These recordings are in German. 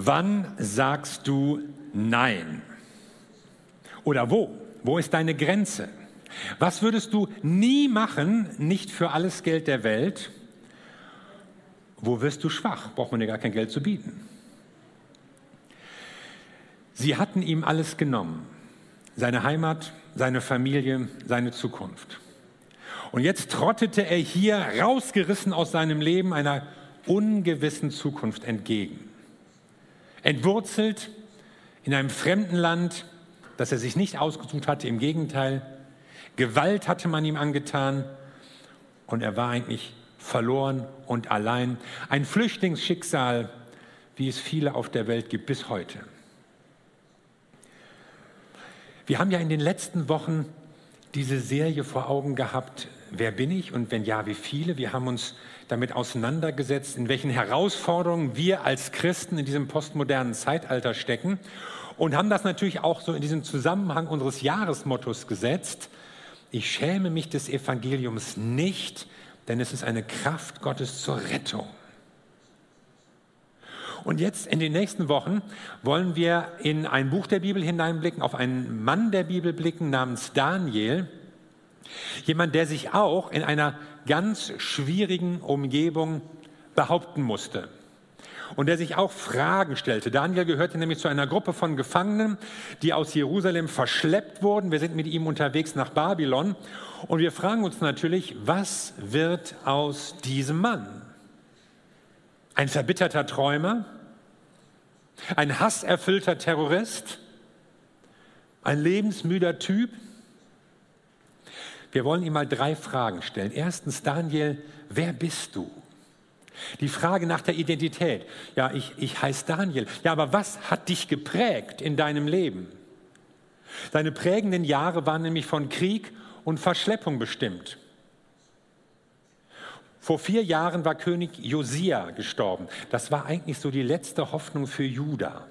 Wann sagst du Nein? Oder wo? Wo ist deine Grenze? Was würdest du nie machen, nicht für alles Geld der Welt? Wo wirst du schwach? Braucht man dir gar kein Geld zu bieten. Sie hatten ihm alles genommen. Seine Heimat, seine Familie, seine Zukunft. Und jetzt trottete er hier rausgerissen aus seinem Leben einer ungewissen Zukunft entgegen. Entwurzelt in einem fremden Land, das er sich nicht ausgesucht hatte, im Gegenteil. Gewalt hatte man ihm angetan und er war eigentlich verloren und allein. Ein Flüchtlingsschicksal, wie es viele auf der Welt gibt bis heute. Wir haben ja in den letzten Wochen diese Serie vor Augen gehabt, wer bin ich und wenn ja, wie viele. Wir haben uns damit auseinandergesetzt, in welchen Herausforderungen wir als Christen in diesem postmodernen Zeitalter stecken und haben das natürlich auch so in diesen Zusammenhang unseres Jahresmottos gesetzt. Ich schäme mich des Evangeliums nicht, denn es ist eine Kraft Gottes zur Rettung. Und jetzt in den nächsten Wochen wollen wir in ein Buch der Bibel hineinblicken, auf einen Mann der Bibel blicken namens Daniel. Jemand, der sich auch in einer ganz schwierigen Umgebung behaupten musste und der sich auch Fragen stellte. Daniel gehörte nämlich zu einer Gruppe von Gefangenen, die aus Jerusalem verschleppt wurden. Wir sind mit ihm unterwegs nach Babylon und wir fragen uns natürlich, was wird aus diesem Mann? Ein verbitterter Träumer? Ein hasserfüllter Terrorist? Ein lebensmüder Typ? Wir wollen ihm mal drei Fragen stellen. Erstens, Daniel, wer bist du? Die Frage nach der Identität. Ja, ich, ich heiße Daniel. Ja, aber was hat dich geprägt in deinem Leben? Seine prägenden Jahre waren nämlich von Krieg und Verschleppung bestimmt. Vor vier Jahren war König Josia gestorben. Das war eigentlich so die letzte Hoffnung für Juda.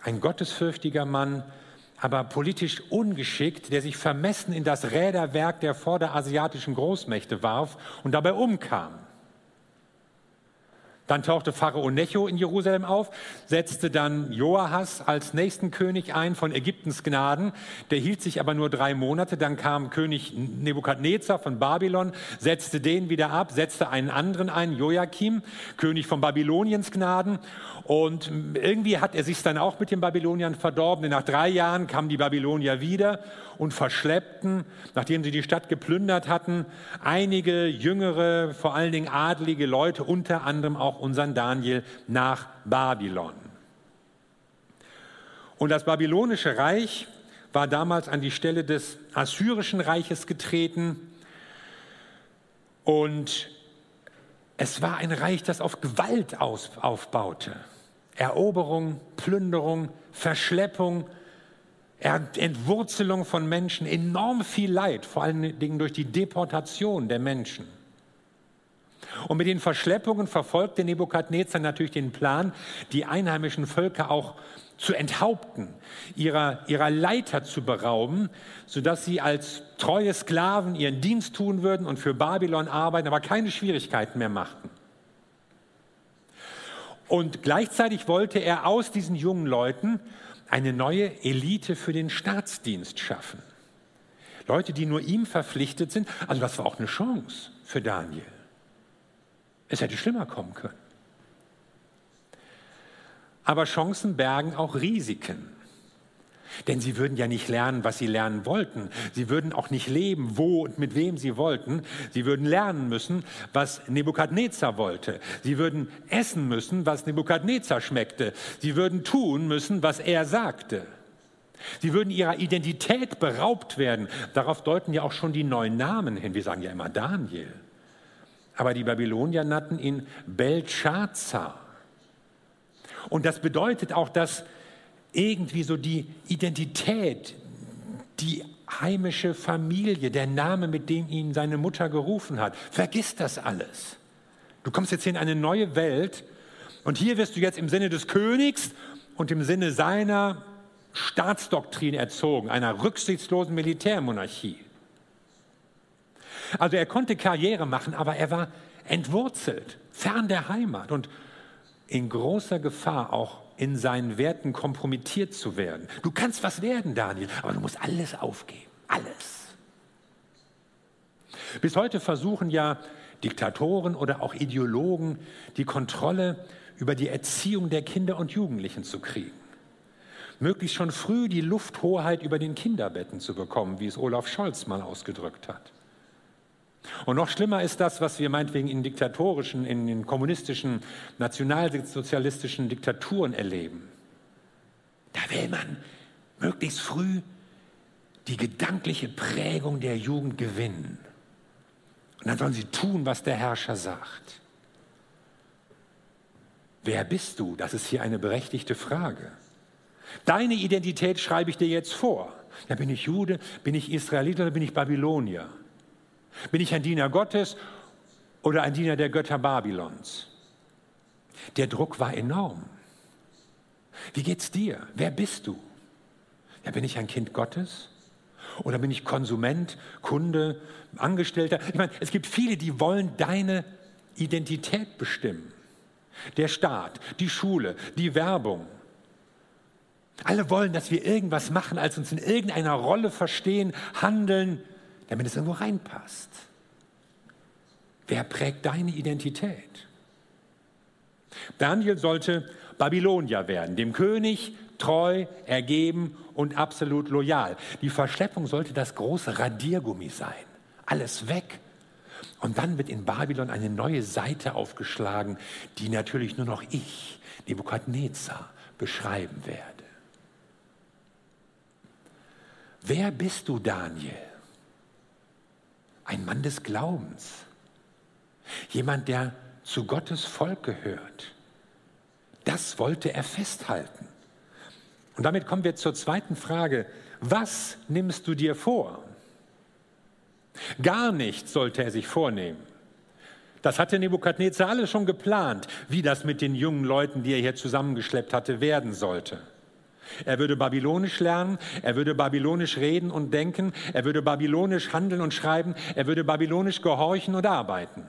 Ein gottesfürchtiger Mann, aber politisch ungeschickt, der sich vermessen in das Räderwerk der vorderasiatischen Großmächte warf und dabei umkam. Dann tauchte Pharao Necho in Jerusalem auf, setzte dann Joahas als nächsten König ein von Ägyptens Gnaden. Der hielt sich aber nur drei Monate. Dann kam König Nebukadnezar von Babylon, setzte den wieder ab, setzte einen anderen ein, Joachim, König von Babyloniens Gnaden. Und irgendwie hat er sich dann auch mit den Babyloniern verdorben. Denn nach drei Jahren kamen die Babylonier wieder und verschleppten, nachdem sie die Stadt geplündert hatten, einige jüngere, vor allen Dingen adlige Leute, unter anderem auch unseren Daniel, nach Babylon. Und das babylonische Reich war damals an die Stelle des assyrischen Reiches getreten. Und es war ein Reich, das auf Gewalt aufbaute. Eroberung, Plünderung, Verschleppung, Entwurzelung von Menschen, enorm viel Leid, vor allen Dingen durch die Deportation der Menschen. Und mit den Verschleppungen verfolgte Nebukadnezar natürlich den Plan, die einheimischen Völker auch zu enthaupten, ihrer, ihrer Leiter zu berauben, sodass sie als treue Sklaven ihren Dienst tun würden und für Babylon arbeiten, aber keine Schwierigkeiten mehr machten. Und gleichzeitig wollte er aus diesen jungen Leuten eine neue Elite für den Staatsdienst schaffen. Leute, die nur ihm verpflichtet sind. Also das war auch eine Chance für Daniel. Es hätte schlimmer kommen können. Aber Chancen bergen auch Risiken. Denn sie würden ja nicht lernen, was sie lernen wollten. Sie würden auch nicht leben, wo und mit wem sie wollten. Sie würden lernen müssen, was Nebukadnezar wollte. Sie würden essen müssen, was Nebukadnezar schmeckte. Sie würden tun müssen, was er sagte. Sie würden ihrer Identität beraubt werden. Darauf deuten ja auch schon die neuen Namen hin. Wir sagen ja immer Daniel. Aber die Babylonier nannten ihn Belshazzar. Und das bedeutet auch, dass irgendwie so die Identität, die heimische Familie, der Name, mit dem ihn seine Mutter gerufen hat. Vergiss das alles. Du kommst jetzt hier in eine neue Welt und hier wirst du jetzt im Sinne des Königs und im Sinne seiner Staatsdoktrin erzogen, einer rücksichtslosen Militärmonarchie. Also er konnte Karriere machen, aber er war entwurzelt, fern der Heimat. Und in großer Gefahr, auch in seinen Werten kompromittiert zu werden. Du kannst was werden, Daniel, aber du musst alles aufgeben. Alles. Bis heute versuchen ja Diktatoren oder auch Ideologen die Kontrolle über die Erziehung der Kinder und Jugendlichen zu kriegen. Möglichst schon früh die Lufthoheit über den Kinderbetten zu bekommen, wie es Olaf Scholz mal ausgedrückt hat. Und noch schlimmer ist das, was wir meinetwegen in diktatorischen, in den kommunistischen, nationalsozialistischen Diktaturen erleben. Da will man möglichst früh die gedankliche Prägung der Jugend gewinnen. Und dann sollen sie tun, was der Herrscher sagt. Wer bist du? Das ist hier eine berechtigte Frage. Deine Identität schreibe ich dir jetzt vor. Ja, bin ich Jude, bin ich Israelit oder bin ich Babylonier? Bin ich ein Diener Gottes oder ein Diener der Götter Babylons? Der Druck war enorm. Wie geht's dir? Wer bist du? Ja, bin ich ein Kind Gottes? Oder bin ich Konsument, Kunde, Angestellter? Ich meine, es gibt viele, die wollen deine Identität bestimmen. Der Staat, die Schule, die Werbung. Alle wollen, dass wir irgendwas machen, als uns in irgendeiner Rolle verstehen, handeln, damit es irgendwo reinpasst. Wer prägt deine Identität? Daniel sollte Babylonier werden, dem König treu, ergeben und absolut loyal. Die Verschleppung sollte das große Radiergummi sein. Alles weg. Und dann wird in Babylon eine neue Seite aufgeschlagen, die natürlich nur noch ich, Nebukadnezar, beschreiben werde. Wer bist du, Daniel? Ein Mann des Glaubens. Jemand, der zu Gottes Volk gehört. Das wollte er festhalten. Und damit kommen wir zur zweiten Frage. Was nimmst du dir vor? Gar nichts sollte er sich vornehmen. Das hatte Nebukadnezar alles schon geplant, wie das mit den jungen Leuten, die er hier zusammengeschleppt hatte, werden sollte. Er würde Babylonisch lernen, er würde Babylonisch reden und denken, er würde Babylonisch handeln und schreiben, er würde Babylonisch gehorchen und arbeiten.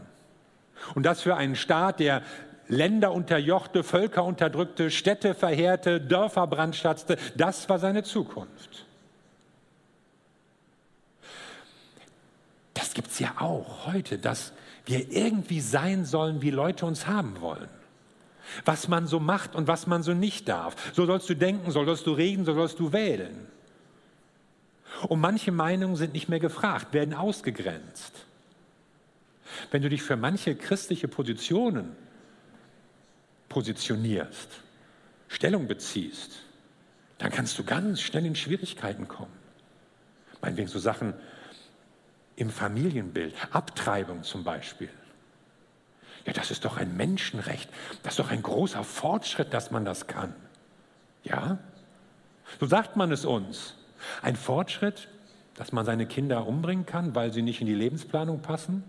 Und das für einen Staat, der Länder unterjochte, Völker unterdrückte, Städte verheerte, Dörfer brandschatzte, das war seine Zukunft. Das gibt es ja auch heute, dass wir irgendwie sein sollen, wie Leute uns haben wollen was man so macht und was man so nicht darf. So sollst du denken, so sollst du reden, so sollst du wählen. Und manche Meinungen sind nicht mehr gefragt, werden ausgegrenzt. Wenn du dich für manche christliche Positionen positionierst, Stellung beziehst, dann kannst du ganz schnell in Schwierigkeiten kommen. Meinetwegen so Sachen im Familienbild, Abtreibung zum Beispiel. Ja, das ist doch ein Menschenrecht. Das ist doch ein großer Fortschritt, dass man das kann. Ja? So sagt man es uns. Ein Fortschritt, dass man seine Kinder umbringen kann, weil sie nicht in die Lebensplanung passen?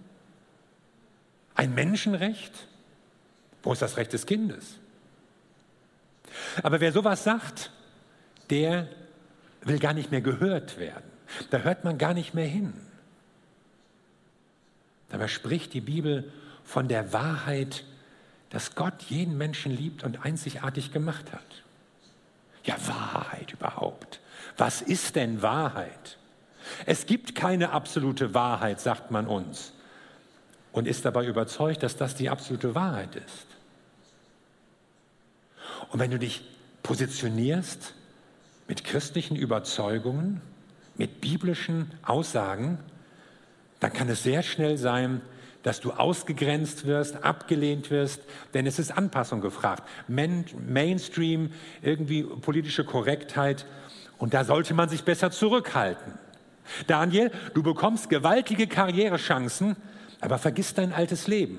Ein Menschenrecht? Wo ist das Recht des Kindes? Aber wer sowas sagt, der will gar nicht mehr gehört werden. Da hört man gar nicht mehr hin. Dabei spricht die Bibel von der Wahrheit, dass Gott jeden Menschen liebt und einzigartig gemacht hat. Ja, Wahrheit überhaupt. Was ist denn Wahrheit? Es gibt keine absolute Wahrheit, sagt man uns, und ist dabei überzeugt, dass das die absolute Wahrheit ist. Und wenn du dich positionierst mit christlichen Überzeugungen, mit biblischen Aussagen, dann kann es sehr schnell sein, dass du ausgegrenzt wirst, abgelehnt wirst, denn es ist Anpassung gefragt. Mainstream, irgendwie politische Korrektheit und da sollte man sich besser zurückhalten. Daniel, du bekommst gewaltige Karrierechancen, aber vergiss dein altes Leben.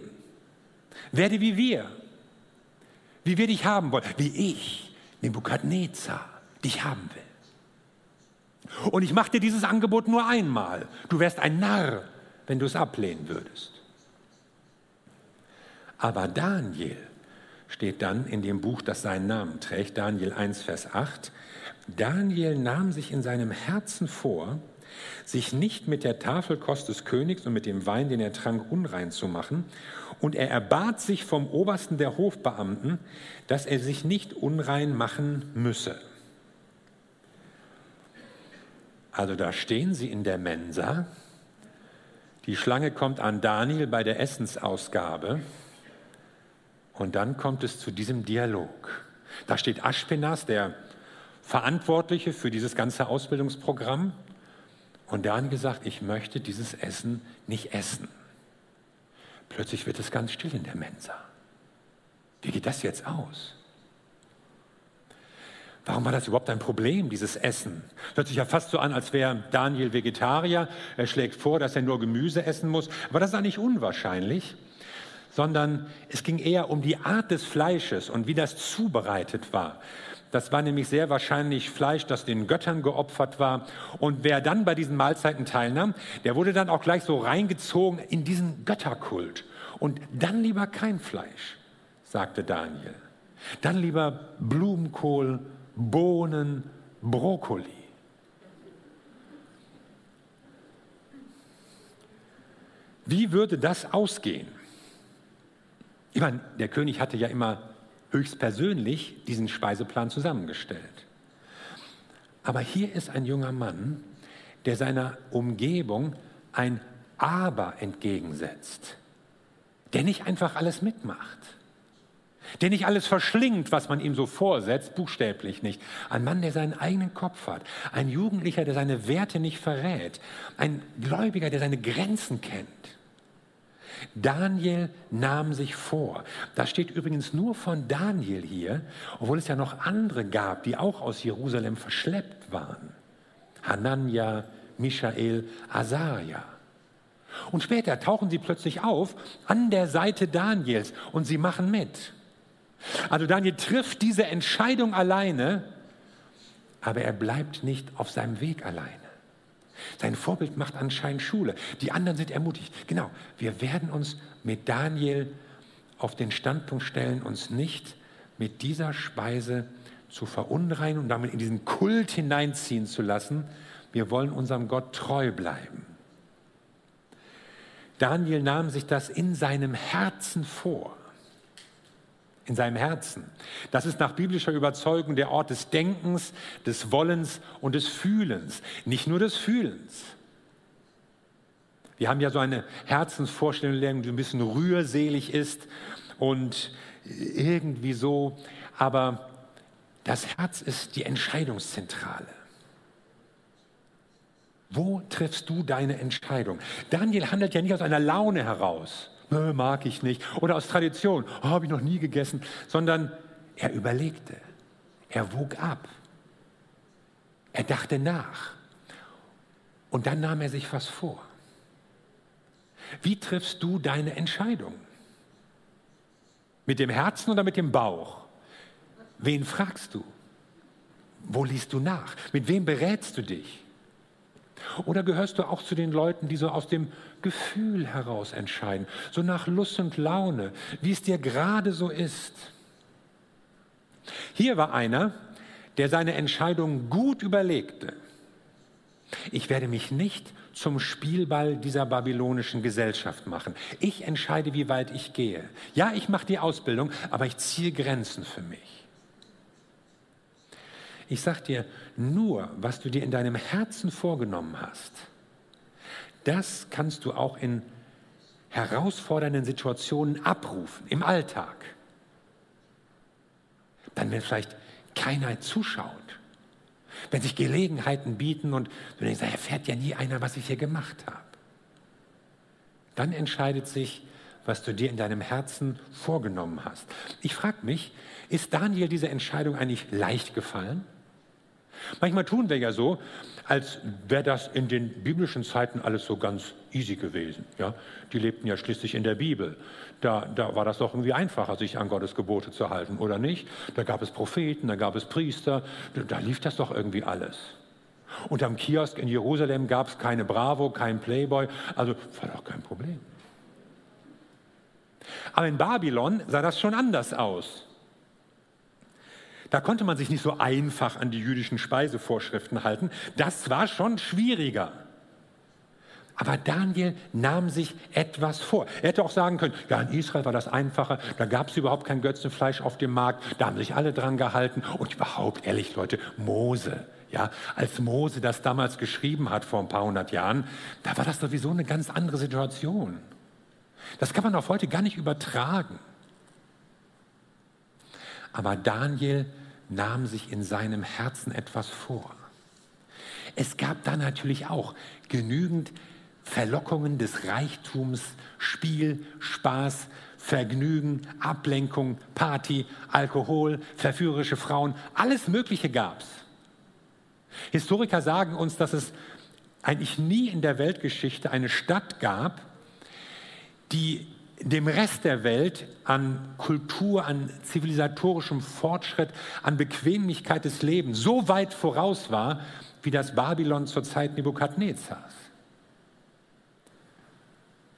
Werde wie wir, wie wir dich haben wollen, wie ich, Nebukadnezar, dich haben will. Und ich mache dir dieses Angebot nur einmal. Du wärst ein Narr, wenn du es ablehnen würdest. Aber Daniel steht dann in dem Buch, das seinen Namen trägt, Daniel 1, Vers 8. Daniel nahm sich in seinem Herzen vor, sich nicht mit der Tafelkost des Königs und mit dem Wein, den er trank, unrein zu machen. Und er erbat sich vom Obersten der Hofbeamten, dass er sich nicht unrein machen müsse. Also da stehen sie in der Mensa. Die Schlange kommt an Daniel bei der Essensausgabe. Und dann kommt es zu diesem Dialog. Da steht Aschpenas, der Verantwortliche für dieses ganze Ausbildungsprogramm. Und Daniel sagt, ich möchte dieses Essen nicht essen. Plötzlich wird es ganz still in der Mensa. Wie geht das jetzt aus? Warum war das überhaupt ein Problem, dieses Essen? Hört sich ja fast so an, als wäre Daniel Vegetarier. Er schlägt vor, dass er nur Gemüse essen muss. Aber das ist nicht unwahrscheinlich, sondern es ging eher um die Art des Fleisches und wie das zubereitet war. Das war nämlich sehr wahrscheinlich Fleisch, das den Göttern geopfert war. Und wer dann bei diesen Mahlzeiten teilnahm, der wurde dann auch gleich so reingezogen in diesen Götterkult. Und dann lieber kein Fleisch, sagte Daniel. Dann lieber Blumenkohl, Bohnen, Brokkoli. Wie würde das ausgehen? Ich meine, der König hatte ja immer höchstpersönlich diesen Speiseplan zusammengestellt. Aber hier ist ein junger Mann, der seiner Umgebung ein Aber entgegensetzt, der nicht einfach alles mitmacht der nicht alles verschlingt, was man ihm so vorsetzt, buchstäblich nicht. Ein Mann, der seinen eigenen Kopf hat, ein Jugendlicher, der seine Werte nicht verrät, ein Gläubiger, der seine Grenzen kennt. Daniel nahm sich vor. Das steht übrigens nur von Daniel hier, obwohl es ja noch andere gab, die auch aus Jerusalem verschleppt waren. Hanania, Michael, Asaria. Und später tauchen sie plötzlich auf an der Seite Daniels und sie machen mit. Also Daniel trifft diese Entscheidung alleine, aber er bleibt nicht auf seinem Weg alleine. Sein Vorbild macht anscheinend Schule. Die anderen sind ermutigt. Genau, wir werden uns mit Daniel auf den Standpunkt stellen, uns nicht mit dieser Speise zu verunreinigen und damit in diesen Kult hineinziehen zu lassen. Wir wollen unserem Gott treu bleiben. Daniel nahm sich das in seinem Herzen vor in seinem Herzen. Das ist nach biblischer Überzeugung der Ort des Denkens, des Wollens und des Fühlens, nicht nur des Fühlens. Wir haben ja so eine Herzensvorstellung, die ein bisschen rührselig ist und irgendwie so, aber das Herz ist die Entscheidungszentrale. Wo triffst du deine Entscheidung? Daniel handelt ja nicht aus einer Laune heraus mag ich nicht. Oder aus Tradition, oh, habe ich noch nie gegessen, sondern er überlegte, er wog ab, er dachte nach und dann nahm er sich was vor. Wie triffst du deine Entscheidung? Mit dem Herzen oder mit dem Bauch? Wen fragst du? Wo liest du nach? Mit wem berätst du dich? Oder gehörst du auch zu den Leuten, die so aus dem Gefühl heraus entscheiden, so nach Lust und Laune, wie es dir gerade so ist? Hier war einer, der seine Entscheidung gut überlegte. Ich werde mich nicht zum Spielball dieser babylonischen Gesellschaft machen. Ich entscheide, wie weit ich gehe. Ja, ich mache die Ausbildung, aber ich ziehe Grenzen für mich. Ich sage dir, nur was du dir in deinem Herzen vorgenommen hast, das kannst du auch in herausfordernden Situationen abrufen, im Alltag. Dann, wenn vielleicht keiner zuschaut, wenn sich Gelegenheiten bieten und du denkst, da erfährt ja nie einer, was ich hier gemacht habe. Dann entscheidet sich, was du dir in deinem Herzen vorgenommen hast. Ich frage mich, ist Daniel diese Entscheidung eigentlich leicht gefallen? Manchmal tun wir ja so, als wäre das in den biblischen Zeiten alles so ganz easy gewesen. Ja? Die lebten ja schließlich in der Bibel. Da, da war das doch irgendwie einfacher, sich an Gottes Gebote zu halten, oder nicht? Da gab es Propheten, da gab es Priester, da, da lief das doch irgendwie alles. Und am Kiosk in Jerusalem gab es keine Bravo, kein Playboy, also war doch kein Problem. Aber in Babylon sah das schon anders aus. Da konnte man sich nicht so einfach an die jüdischen Speisevorschriften halten. Das war schon schwieriger. Aber Daniel nahm sich etwas vor. Er hätte auch sagen können, ja, in Israel war das einfacher, da gab es überhaupt kein Götzenfleisch auf dem Markt, da haben sich alle dran gehalten. Und überhaupt, ehrlich Leute, Mose, ja, als Mose das damals geschrieben hat vor ein paar hundert Jahren, da war das sowieso eine ganz andere Situation. Das kann man auch heute gar nicht übertragen. Aber Daniel nahm sich in seinem Herzen etwas vor. Es gab da natürlich auch genügend Verlockungen des Reichtums, Spiel, Spaß, Vergnügen, Ablenkung, Party, Alkohol, verführerische Frauen, alles Mögliche gab es. Historiker sagen uns, dass es eigentlich nie in der Weltgeschichte eine Stadt gab, die dem Rest der Welt an Kultur, an zivilisatorischem Fortschritt, an Bequemlichkeit des Lebens so weit voraus war, wie das Babylon zur Zeit Nebukadnezars.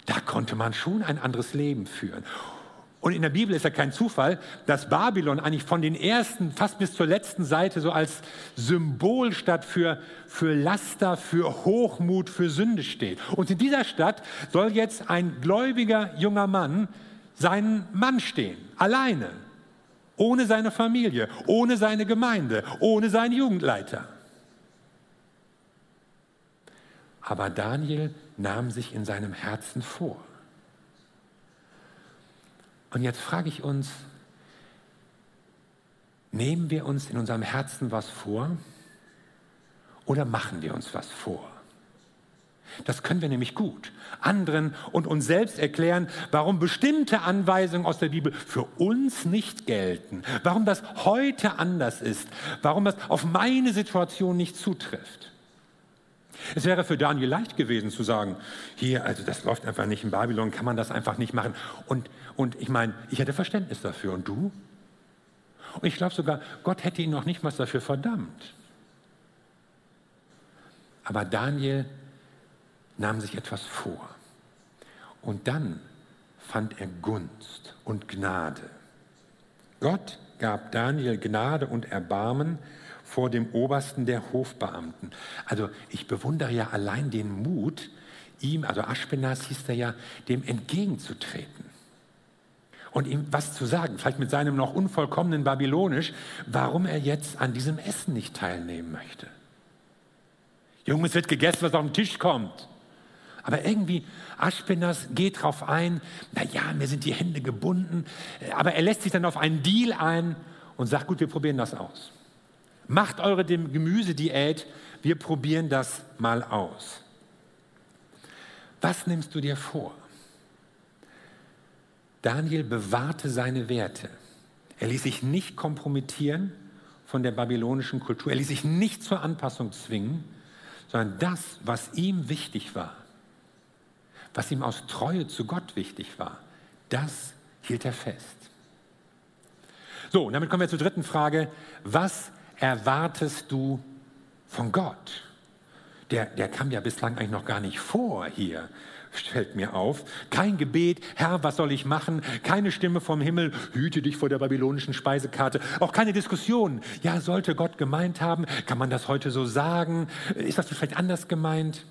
Da konnte man schon ein anderes Leben führen. Und in der Bibel ist ja kein Zufall, dass Babylon eigentlich von den ersten fast bis zur letzten Seite so als Symbolstadt für, für Laster, für Hochmut, für Sünde steht. Und in dieser Stadt soll jetzt ein gläubiger junger Mann seinen Mann stehen, alleine, ohne seine Familie, ohne seine Gemeinde, ohne seinen Jugendleiter. Aber Daniel nahm sich in seinem Herzen vor. Und jetzt frage ich uns, nehmen wir uns in unserem Herzen was vor oder machen wir uns was vor? Das können wir nämlich gut. Anderen und uns selbst erklären, warum bestimmte Anweisungen aus der Bibel für uns nicht gelten, warum das heute anders ist, warum das auf meine Situation nicht zutrifft. Es wäre für Daniel leicht gewesen zu sagen, hier, also das läuft einfach nicht in Babylon, kann man das einfach nicht machen. Und, und ich meine, ich hätte Verständnis dafür. Und du? Und ich glaube sogar, Gott hätte ihn noch nicht mal dafür verdammt. Aber Daniel nahm sich etwas vor. Und dann fand er Gunst und Gnade. Gott gab Daniel Gnade und Erbarmen, vor dem Obersten der Hofbeamten. Also ich bewundere ja allein den Mut, ihm, also Aschpenas hieß er ja, dem entgegenzutreten und ihm was zu sagen, vielleicht mit seinem noch unvollkommenen Babylonisch, warum er jetzt an diesem Essen nicht teilnehmen möchte. Junge, es wird gegessen, was auf den Tisch kommt. Aber irgendwie, Aschpenas geht darauf ein, naja, mir sind die Hände gebunden, aber er lässt sich dann auf einen Deal ein und sagt, gut, wir probieren das aus. Macht eure Gemüsediät, wir probieren das mal aus. Was nimmst du dir vor? Daniel bewahrte seine Werte. Er ließ sich nicht kompromittieren von der babylonischen Kultur. Er ließ sich nicht zur Anpassung zwingen, sondern das, was ihm wichtig war, was ihm aus Treue zu Gott wichtig war, das hielt er fest. So, und damit kommen wir zur dritten Frage. Was erwartest du von Gott? Der, der kam ja bislang eigentlich noch gar nicht vor hier, stellt mir auf. Kein Gebet, Herr, was soll ich machen? Keine Stimme vom Himmel, hüte dich vor der babylonischen Speisekarte. Auch keine Diskussion. Ja, sollte Gott gemeint haben? Kann man das heute so sagen? Ist das vielleicht anders gemeint?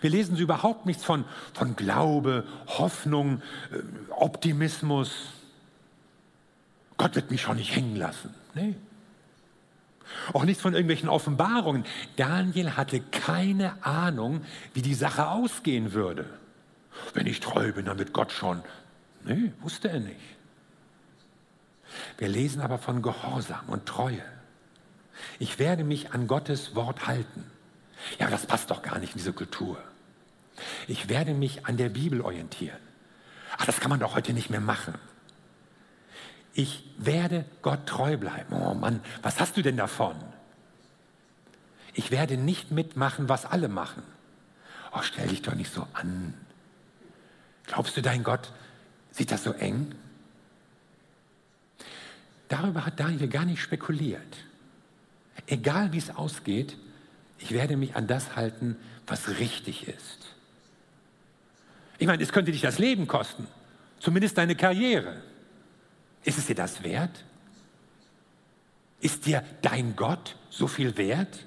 Wir lesen so überhaupt nichts von, von Glaube, Hoffnung, äh, Optimismus. Gott wird mich schon nicht hängen lassen. Nee. Auch nichts von irgendwelchen Offenbarungen. Daniel hatte keine Ahnung, wie die Sache ausgehen würde. Wenn ich treu bin, dann wird Gott schon. Nee, wusste er nicht. Wir lesen aber von Gehorsam und Treue. Ich werde mich an Gottes Wort halten. Ja, aber das passt doch gar nicht in diese Kultur. Ich werde mich an der Bibel orientieren. Ach, das kann man doch heute nicht mehr machen ich werde Gott treu bleiben. Oh Mann, was hast du denn davon? Ich werde nicht mitmachen, was alle machen. Oh, stell dich doch nicht so an. Glaubst du, dein Gott sieht das so eng? Darüber hat Daniel gar nicht spekuliert. Egal wie es ausgeht, ich werde mich an das halten, was richtig ist. Ich meine, es könnte dich das Leben kosten, zumindest deine Karriere. Ist es dir das wert? Ist dir dein Gott so viel wert?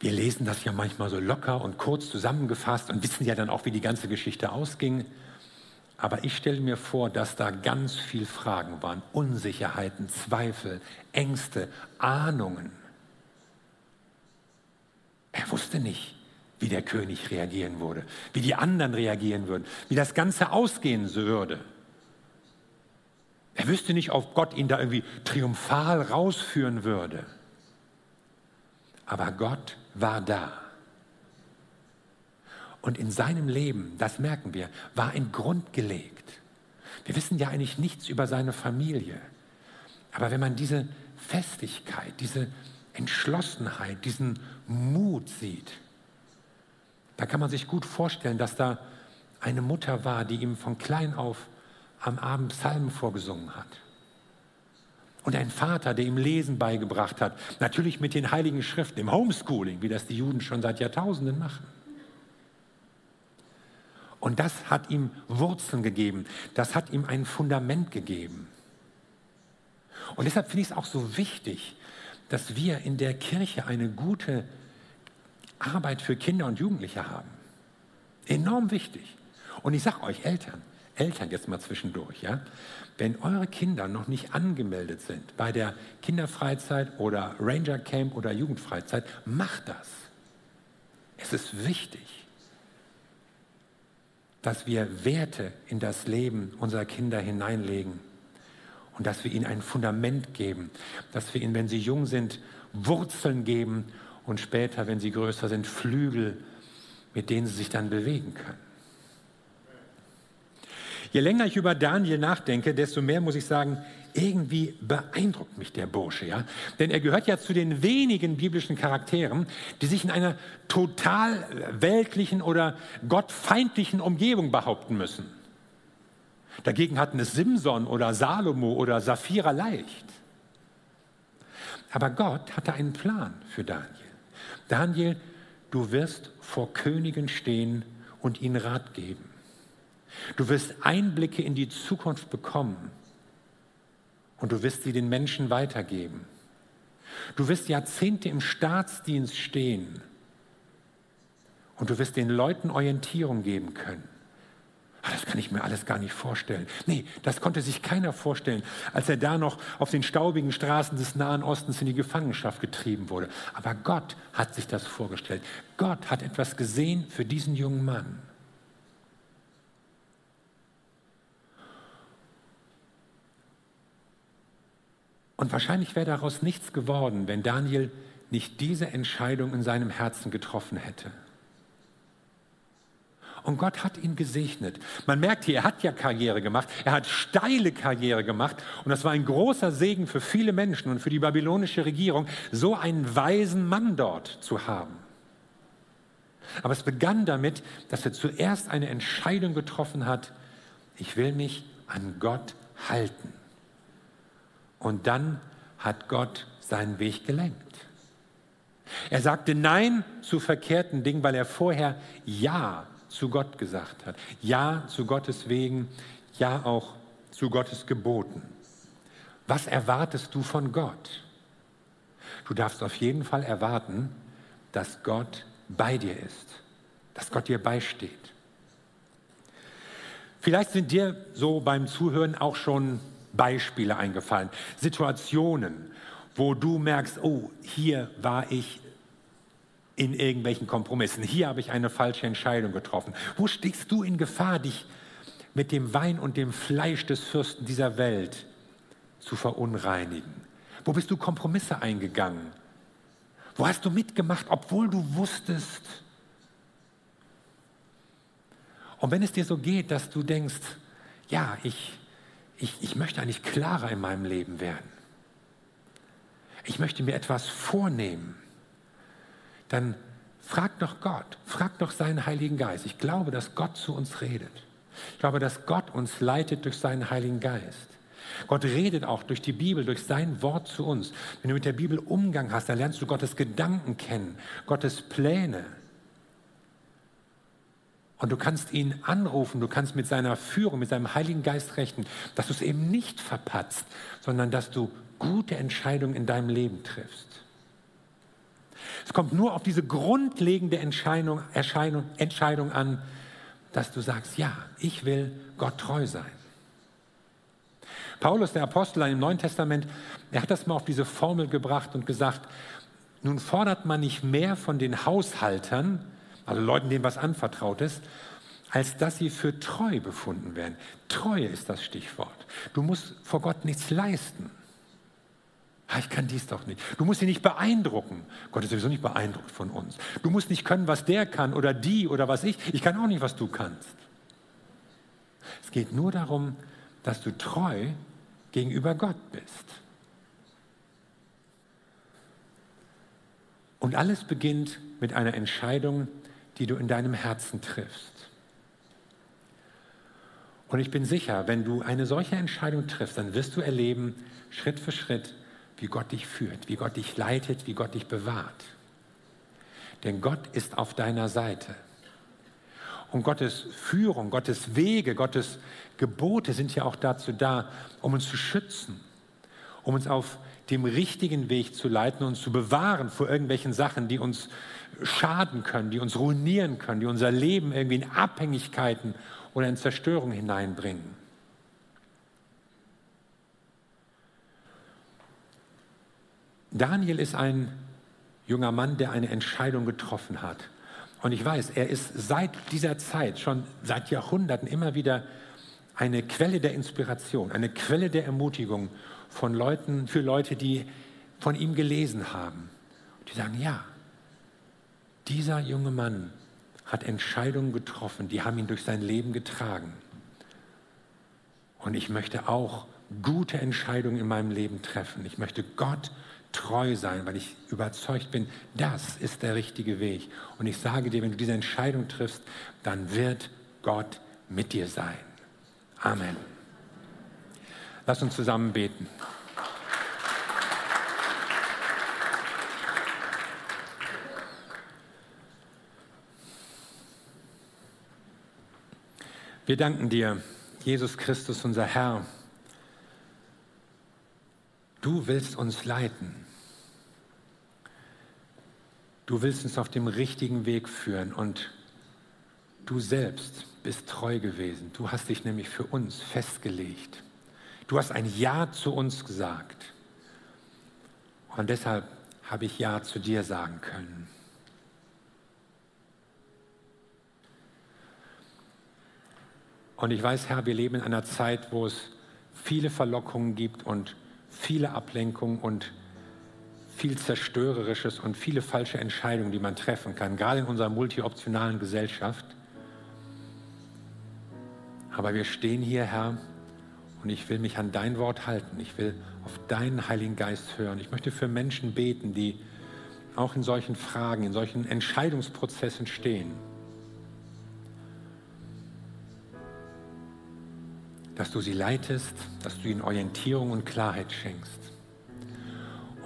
Wir lesen das ja manchmal so locker und kurz zusammengefasst und wissen ja dann auch, wie die ganze Geschichte ausging. Aber ich stelle mir vor, dass da ganz viel Fragen waren, Unsicherheiten, Zweifel, Ängste, Ahnungen. Er wusste nicht, wie der König reagieren würde, wie die anderen reagieren würden, wie das Ganze ausgehen würde. Er wüsste nicht, ob Gott ihn da irgendwie triumphal rausführen würde. Aber Gott war da. Und in seinem Leben, das merken wir, war ein Grund gelegt. Wir wissen ja eigentlich nichts über seine Familie. Aber wenn man diese Festigkeit, diese Entschlossenheit, diesen Mut sieht, da kann man sich gut vorstellen, dass da eine Mutter war, die ihm von klein auf am Abend Psalmen vorgesungen hat. Und ein Vater, der ihm Lesen beigebracht hat, natürlich mit den heiligen Schriften, im Homeschooling, wie das die Juden schon seit Jahrtausenden machen. Und das hat ihm Wurzeln gegeben, das hat ihm ein Fundament gegeben. Und deshalb finde ich es auch so wichtig, dass wir in der Kirche eine gute Arbeit für Kinder und Jugendliche haben. Enorm wichtig. Und ich sage euch, Eltern, Eltern jetzt mal zwischendurch, ja, wenn eure Kinder noch nicht angemeldet sind bei der Kinderfreizeit oder Ranger Camp oder Jugendfreizeit, macht das. Es ist wichtig, dass wir Werte in das Leben unserer Kinder hineinlegen und dass wir ihnen ein Fundament geben, dass wir ihnen, wenn sie jung sind, Wurzeln geben und später, wenn sie größer sind, Flügel, mit denen sie sich dann bewegen können. Je länger ich über Daniel nachdenke, desto mehr muss ich sagen, irgendwie beeindruckt mich der Bursche, ja? Denn er gehört ja zu den wenigen biblischen Charakteren, die sich in einer total weltlichen oder gottfeindlichen Umgebung behaupten müssen. Dagegen hatten es Simson oder Salomo oder Sapphira leicht. Aber Gott hatte einen Plan für Daniel. Daniel, du wirst vor Königen stehen und ihnen Rat geben. Du wirst Einblicke in die Zukunft bekommen und du wirst sie den Menschen weitergeben. Du wirst Jahrzehnte im Staatsdienst stehen und du wirst den Leuten Orientierung geben können. Ah, das kann ich mir alles gar nicht vorstellen. Nee, das konnte sich keiner vorstellen, als er da noch auf den staubigen Straßen des Nahen Ostens in die Gefangenschaft getrieben wurde. Aber Gott hat sich das vorgestellt. Gott hat etwas gesehen für diesen jungen Mann. Und wahrscheinlich wäre daraus nichts geworden, wenn Daniel nicht diese Entscheidung in seinem Herzen getroffen hätte. Und Gott hat ihn gesegnet. Man merkt hier, er hat ja Karriere gemacht. Er hat steile Karriere gemacht. Und das war ein großer Segen für viele Menschen und für die babylonische Regierung, so einen weisen Mann dort zu haben. Aber es begann damit, dass er zuerst eine Entscheidung getroffen hat, ich will mich an Gott halten. Und dann hat Gott seinen Weg gelenkt. Er sagte Nein zu verkehrten Dingen, weil er vorher Ja zu Gott gesagt hat. Ja zu Gottes Wegen, ja auch zu Gottes Geboten. Was erwartest du von Gott? Du darfst auf jeden Fall erwarten, dass Gott bei dir ist, dass Gott dir beisteht. Vielleicht sind dir so beim Zuhören auch schon Beispiele eingefallen, Situationen, wo du merkst, oh, hier war ich in irgendwelchen Kompromissen, hier habe ich eine falsche Entscheidung getroffen. Wo stehst du in Gefahr, dich mit dem Wein und dem Fleisch des Fürsten dieser Welt zu verunreinigen? Wo bist du Kompromisse eingegangen? Wo hast du mitgemacht, obwohl du wusstest? Und wenn es dir so geht, dass du denkst, ja, ich, ich, ich möchte eigentlich klarer in meinem Leben werden. Ich möchte mir etwas vornehmen. Dann frag doch Gott, frag doch seinen Heiligen Geist. Ich glaube, dass Gott zu uns redet. Ich glaube, dass Gott uns leitet durch seinen Heiligen Geist. Gott redet auch durch die Bibel, durch sein Wort zu uns. Wenn du mit der Bibel Umgang hast, dann lernst du Gottes Gedanken kennen, Gottes Pläne. Und du kannst ihn anrufen, du kannst mit seiner Führung, mit seinem Heiligen Geist rechnen, dass du es eben nicht verpatzt, sondern dass du gute Entscheidungen in deinem Leben triffst. Es kommt nur auf diese grundlegende Entscheidung, Erscheinung, Entscheidung an, dass du sagst, ja, ich will Gott treu sein. Paulus, der Apostel im Neuen Testament, er hat das mal auf diese Formel gebracht und gesagt, nun fordert man nicht mehr von den Haushaltern, also Leuten, denen was anvertraut ist, als dass sie für treu befunden werden. Treue ist das Stichwort. Du musst vor Gott nichts leisten. Ah, ich kann dies doch nicht. Du musst ihn nicht beeindrucken. Gott ist sowieso nicht beeindruckt von uns. Du musst nicht können, was der kann oder die oder was ich. Ich kann auch nicht, was du kannst. Es geht nur darum, dass du treu gegenüber Gott bist. Und alles beginnt mit einer Entscheidung, die du in deinem Herzen triffst. Und ich bin sicher, wenn du eine solche Entscheidung triffst, dann wirst du erleben, Schritt für Schritt, wie Gott dich führt, wie Gott dich leitet, wie Gott dich bewahrt. Denn Gott ist auf deiner Seite. Und Gottes Führung, Gottes Wege, Gottes Gebote sind ja auch dazu da, um uns zu schützen, um uns auf dem richtigen Weg zu leiten und zu bewahren vor irgendwelchen Sachen, die uns schaden können, die uns ruinieren können, die unser Leben irgendwie in Abhängigkeiten oder in Zerstörung hineinbringen. Daniel ist ein junger Mann, der eine Entscheidung getroffen hat. Und ich weiß, er ist seit dieser Zeit, schon seit Jahrhunderten immer wieder eine Quelle der Inspiration, eine Quelle der Ermutigung von Leuten, für Leute, die von ihm gelesen haben. Und die sagen, ja, dieser junge Mann hat Entscheidungen getroffen, die haben ihn durch sein Leben getragen. Und ich möchte auch gute Entscheidungen in meinem Leben treffen. Ich möchte Gott treu sein, weil ich überzeugt bin, das ist der richtige Weg. Und ich sage dir, wenn du diese Entscheidung triffst, dann wird Gott mit dir sein. Amen. Lass uns zusammen beten. Wir danken dir, Jesus Christus, unser Herr. Du willst uns leiten. Du willst uns auf dem richtigen Weg führen und du selbst bist treu gewesen. Du hast dich nämlich für uns festgelegt. Du hast ein Ja zu uns gesagt. Und deshalb habe ich Ja zu dir sagen können. Und ich weiß, Herr, wir leben in einer Zeit, wo es viele Verlockungen gibt und viele Ablenkungen und viel Zerstörerisches und viele falsche Entscheidungen, die man treffen kann, gerade in unserer multioptionalen Gesellschaft. Aber wir stehen hier, Herr, und ich will mich an dein Wort halten. Ich will auf deinen Heiligen Geist hören. Ich möchte für Menschen beten, die auch in solchen Fragen, in solchen Entscheidungsprozessen stehen. Dass du sie leitest, dass du ihnen Orientierung und Klarheit schenkst.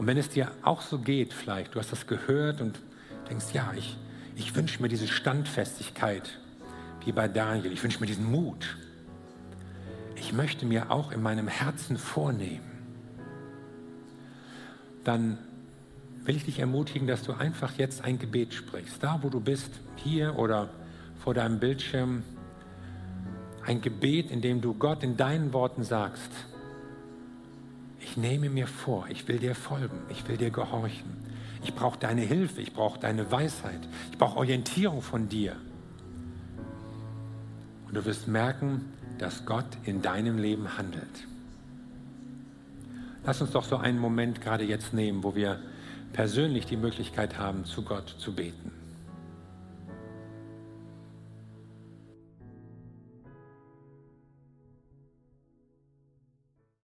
Und wenn es dir auch so geht, vielleicht, du hast das gehört und denkst, ja, ich, ich wünsche mir diese Standfestigkeit wie bei Daniel, ich wünsche mir diesen Mut. Ich möchte mir auch in meinem Herzen vornehmen. Dann will ich dich ermutigen, dass du einfach jetzt ein Gebet sprichst. Da, wo du bist, hier oder vor deinem Bildschirm. Ein Gebet, in dem du Gott in deinen Worten sagst, ich nehme mir vor, ich will dir folgen, ich will dir gehorchen. Ich brauche deine Hilfe, ich brauche deine Weisheit, ich brauche Orientierung von dir. Und du wirst merken, dass Gott in deinem Leben handelt. Lass uns doch so einen Moment gerade jetzt nehmen, wo wir persönlich die Möglichkeit haben, zu Gott zu beten.